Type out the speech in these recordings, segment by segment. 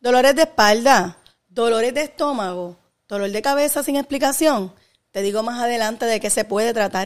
Dolores de espalda, dolores de estómago, dolor de cabeza sin explicación. Te digo más adelante de qué se puede tratar.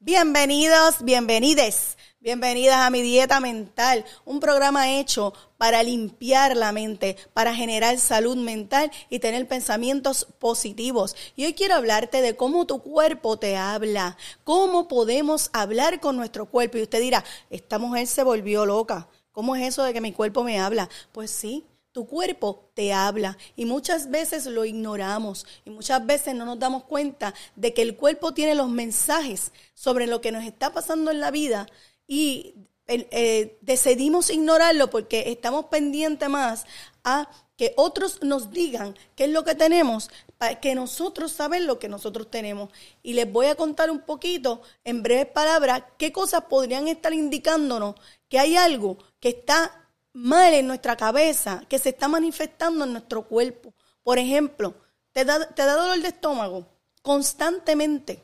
Bienvenidos, bienvenides, bienvenidas a mi dieta mental, un programa hecho para limpiar la mente, para generar salud mental y tener pensamientos positivos. Y hoy quiero hablarte de cómo tu cuerpo te habla, cómo podemos hablar con nuestro cuerpo. Y usted dirá, esta mujer se volvió loca. ¿Cómo es eso de que mi cuerpo me habla? Pues sí, tu cuerpo te habla y muchas veces lo ignoramos y muchas veces no nos damos cuenta de que el cuerpo tiene los mensajes sobre lo que nos está pasando en la vida y eh, decidimos ignorarlo porque estamos pendientes más a que otros nos digan qué es lo que tenemos, para que nosotros saben lo que nosotros tenemos. Y les voy a contar un poquito, en breves palabras, qué cosas podrían estar indicándonos que hay algo que está mal en nuestra cabeza que se está manifestando en nuestro cuerpo. Por ejemplo, te da, te da dolor de estómago constantemente.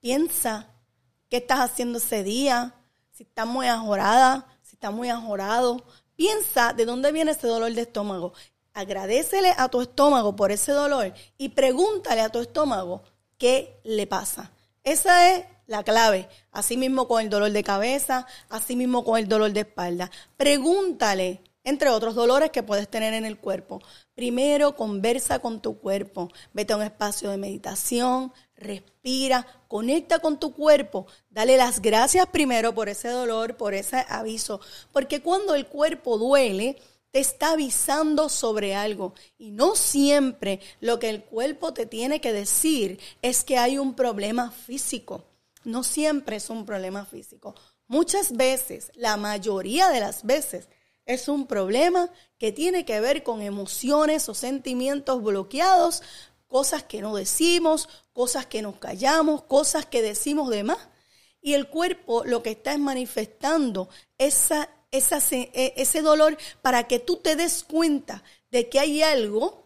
Piensa qué estás haciendo ese día, si estás muy ajorada, si estás muy ajorado. Piensa de dónde viene ese dolor de estómago. Agradecele a tu estómago por ese dolor y pregúntale a tu estómago qué le pasa. Esa es la clave. Así mismo con el dolor de cabeza, así mismo con el dolor de espalda. Pregúntale, entre otros dolores que puedes tener en el cuerpo. Primero, conversa con tu cuerpo. Vete a un espacio de meditación, respira, conecta con tu cuerpo. Dale las gracias primero por ese dolor, por ese aviso. Porque cuando el cuerpo duele, te está avisando sobre algo. Y no siempre lo que el cuerpo te tiene que decir es que hay un problema físico no siempre es un problema físico. Muchas veces, la mayoría de las veces, es un problema que tiene que ver con emociones o sentimientos bloqueados, cosas que no decimos, cosas que nos callamos, cosas que decimos de más. Y el cuerpo lo que está es manifestando esa, e, ese dolor para que tú te des cuenta de que hay algo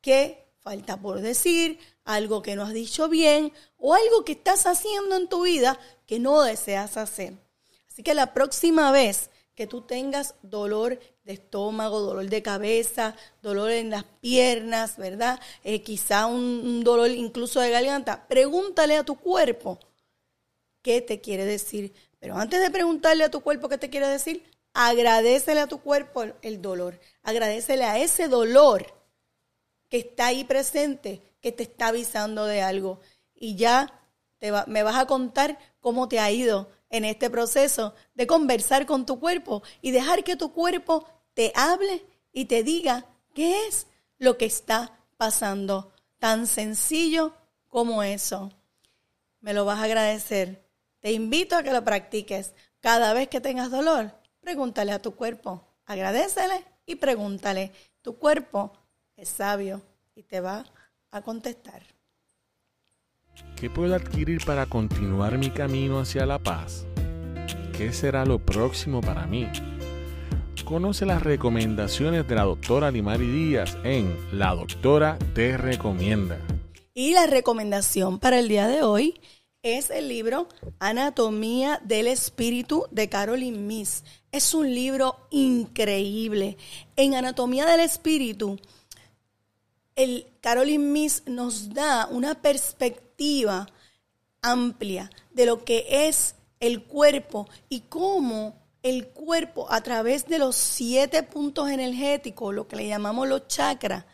que falta por decir, algo que no has dicho bien o algo que estás haciendo en tu vida que no deseas hacer. Así que la próxima vez que tú tengas dolor de estómago, dolor de cabeza, dolor en las piernas, ¿verdad? Eh, quizá un, dolor incluso de garganta, pregúntale a tu cuerpo qué te quiere decir. Pero antes de preguntarle a tu cuerpo qué te quiere decir, agradecele a tu cuerpo el dolor. Agradecele a ese dolor que está ahí presente que te está avisando de algo. Y ya te me vas a contar cómo te ha ido en este proceso de conversar con tu cuerpo y dejar que tu cuerpo te hable y te diga qué es lo que está pasando. Tan sencillo como eso. Me lo vas a agradecer. Te invito a que lo practiques. Cada vez que tengas dolor, pregúntale a tu cuerpo. Agradecele y pregúntale. Tu cuerpo es sabio y te va a contestar. ¿Qué puedo adquirir para continuar mi camino hacia la paz? ¿Qué será lo próximo para mí? Conoce las recomendaciones de la doctora Limari Díaz en La Doctora Te Recomienda. Y la recomendación para el día de hoy es el libro Anatomía del Espíritu de Caroline Miss. Es un libro increíble. En Anatomía del Espíritu, el Caroline Miss nos da una perspectiva amplia de lo que es el cuerpo y cómo el cuerpo a través de los siete puntos energéticos, lo que le llamamos los chakras,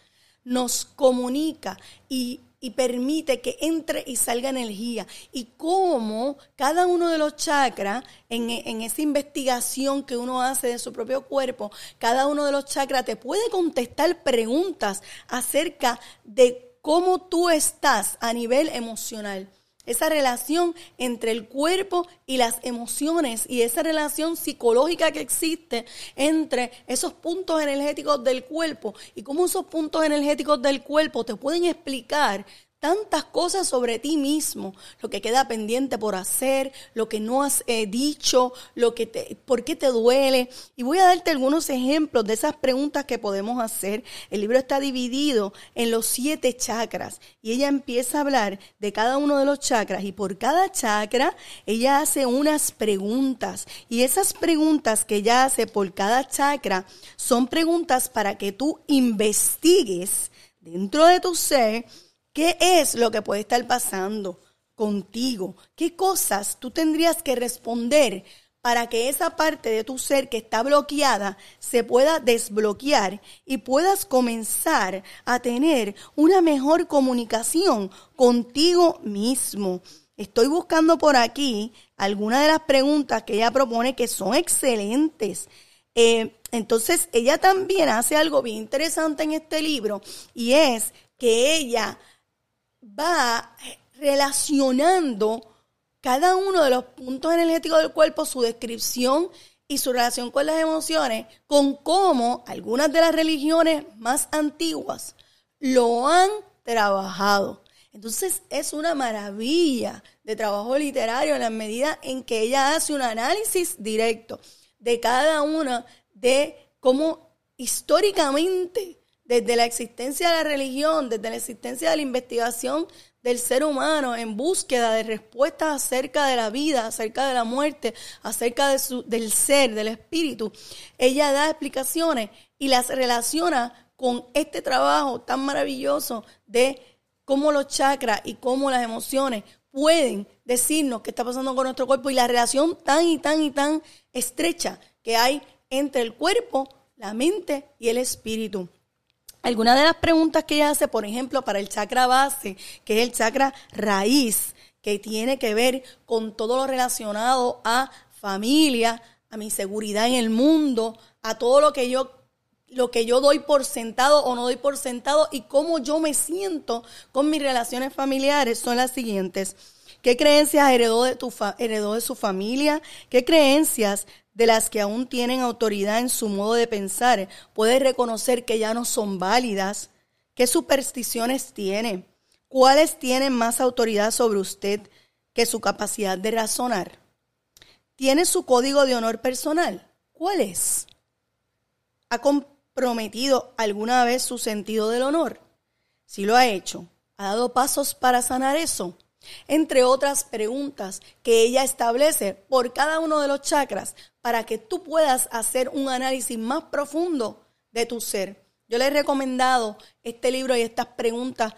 nos comunica y y permite que entre y salga energía. Y cómo cada uno de los chakras, en, en, esa investigación que uno hace de su propio cuerpo, cada uno de los chakras te puede contestar preguntas acerca de cómo tú estás a nivel emocional esa relación entre el cuerpo y las emociones y esa relación psicológica que existe entre esos puntos energéticos del cuerpo y cómo esos puntos energéticos del cuerpo te pueden explicar tantas cosas sobre ti mismo, lo que queda pendiente por hacer, lo que no has eh, dicho, lo que te, por qué te duele. Y voy a darte algunos ejemplos de esas preguntas que podemos hacer. El libro está dividido en los siete chakras y ella empieza a hablar de cada uno de los chakras y por cada chakra ella hace unas preguntas y esas preguntas que ella hace por cada chakra son preguntas para que tú investigues dentro de tu ser ¿Qué es lo que puede estar pasando contigo? ¿Qué cosas tú tendrías que responder para que esa parte de tu ser que está bloqueada se pueda desbloquear y puedas comenzar a tener una mejor comunicación contigo mismo? Estoy buscando por aquí algunas de las preguntas que ella propone que son excelentes. Eh, entonces, ella también hace algo bien interesante en este libro y es que ella va relacionando cada uno de los puntos energéticos del cuerpo, su descripción y su relación con las emociones, con cómo algunas de las religiones más antiguas lo han trabajado. Entonces es una maravilla de trabajo literario en la medida en que ella hace un análisis directo de cada una de cómo históricamente desde la existencia de la religión, desde la existencia de la investigación del ser humano en búsqueda de respuestas acerca de la vida, acerca de la muerte, acerca de su, del ser, del espíritu. Ella da explicaciones y las relaciona con este trabajo tan maravilloso de cómo los chakras y cómo las emociones pueden decirnos qué está pasando con nuestro cuerpo y la relación tan y tan y tan estrecha que hay entre el cuerpo, la mente y el espíritu. Algunas de las preguntas que ella hace, por ejemplo, para el chakra base, que es el chakra raíz, que tiene que ver con todo lo relacionado a familia, a mi seguridad en el mundo, a todo lo que yo lo que yo doy por sentado o no doy por sentado y cómo yo me siento con mis relaciones familiares son las siguientes. ¿Qué creencias heredó de, su familia? ¿Qué creencias de las que aún tienen autoridad en su modo de pensar, puede reconocer que ya no son válidas. ¿Qué supersticiones tiene? ¿Cuáles tienen más autoridad sobre usted que su capacidad de razonar? ¿Tiene su código de honor personal? ¿Cuál es? ¿Ha comprometido alguna vez su sentido del honor? Si lo ha hecho, ¿ha dado pasos para sanar eso? Entre otras preguntas que ella establece por cada uno de los chakras para que tú puedas hacer un análisis más profundo de tu ser. Yo le he recomendado este libro y estas preguntas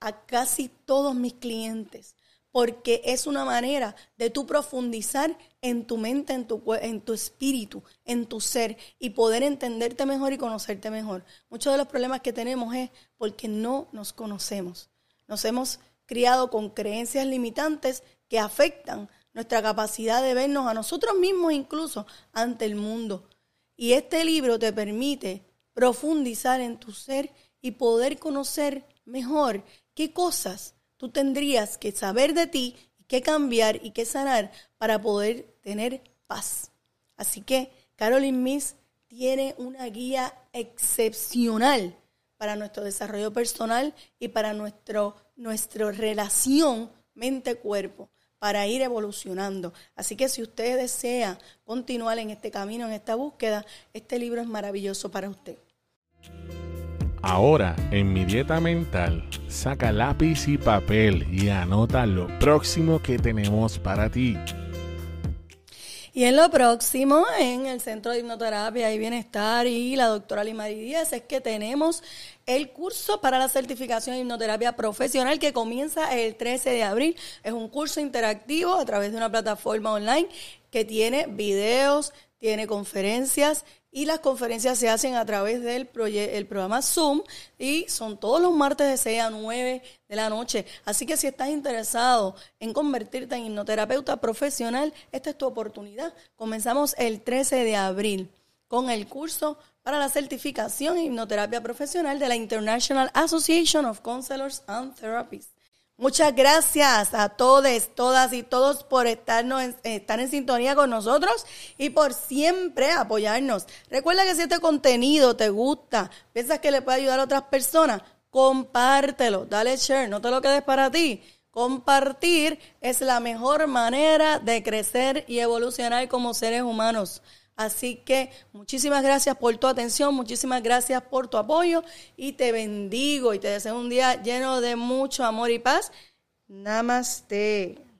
a casi todos mis clientes porque es una manera de tú profundizar en tu mente, en tu, en tu espíritu, en tu ser y poder entenderte mejor y conocerte mejor. Muchos de los problemas que tenemos es porque no nos conocemos. Nos hemos criado con creencias limitantes que afectan nuestra capacidad de vernos a nosotros mismos incluso ante el mundo. Y este libro te permite profundizar en tu ser y poder conocer mejor qué cosas tú tendrías que saber de ti qué cambiar y qué sanar para poder tener paz. Así que Carolyn Miss tiene una guía excepcional para nuestro desarrollo personal y para nuestro nuestra relación mente-cuerpo para ir evolucionando. Así que si usted desea continuar en este camino, en esta búsqueda, este libro es maravilloso para usted. Ahora, en mi dieta mental, saca lápiz y papel y anota lo próximo que tenemos para ti. Y en lo próximo, en el Centro de Hipnoterapia y Bienestar y la doctora Lima Díaz, es que tenemos el curso para la certificación de hipnoterapia profesional que comienza el 13 de abril. Es un curso interactivo a través de una plataforma online que tiene videos, tiene conferencias y las conferencias se hacen a través del el programa Zoom y son todos los martes de 6 a 9 de la noche. Así que si estás interesado en convertirte en hipnoterapeuta profesional, esta es tu oportunidad. Comenzamos el 13 de abril con el curso para la certificación en hipnoterapia profesional de la International Association of Counselors and Therapists. Muchas gracias a todos, todas y todos por estarnos estar en sintonía con nosotros y por siempre apoyarnos. Recuerda que si este contenido te gusta, piensas que le puede ayudar a otras personas, compártelo, dale share, no te lo quedes para ti. Compartir es la mejor manera de crecer y evolucionar como seres humanos. Así que muchísimas gracias por tu atención, muchísimas gracias por tu apoyo y te bendigo y te deseo un día lleno de mucho amor y paz. Namaste.